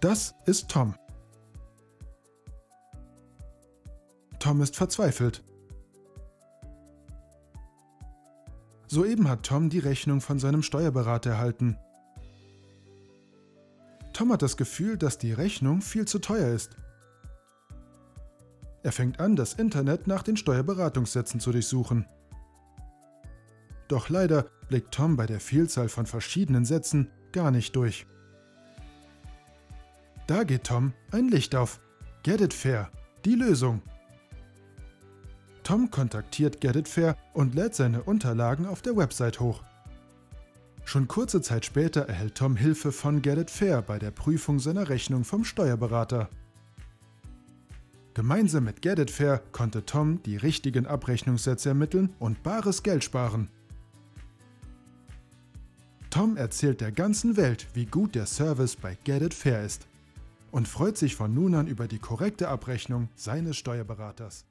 Das ist Tom. Tom ist verzweifelt. Soeben hat Tom die Rechnung von seinem Steuerberater erhalten. Tom hat das Gefühl, dass die Rechnung viel zu teuer ist. Er fängt an, das Internet nach den Steuerberatungssätzen zu durchsuchen. Doch leider blickt Tom bei der Vielzahl von verschiedenen Sätzen gar nicht durch. Da geht Tom ein Licht auf. Get it fair, die Lösung. Tom kontaktiert Get It Fair und lädt seine Unterlagen auf der Website hoch. Schon kurze Zeit später erhält Tom Hilfe von Get It Fair bei der Prüfung seiner Rechnung vom Steuerberater. Gemeinsam mit Get It Fair konnte Tom die richtigen Abrechnungssätze ermitteln und bares Geld sparen. Tom erzählt der ganzen Welt, wie gut der Service bei Get It Fair ist und freut sich von nun an über die korrekte Abrechnung seines Steuerberaters.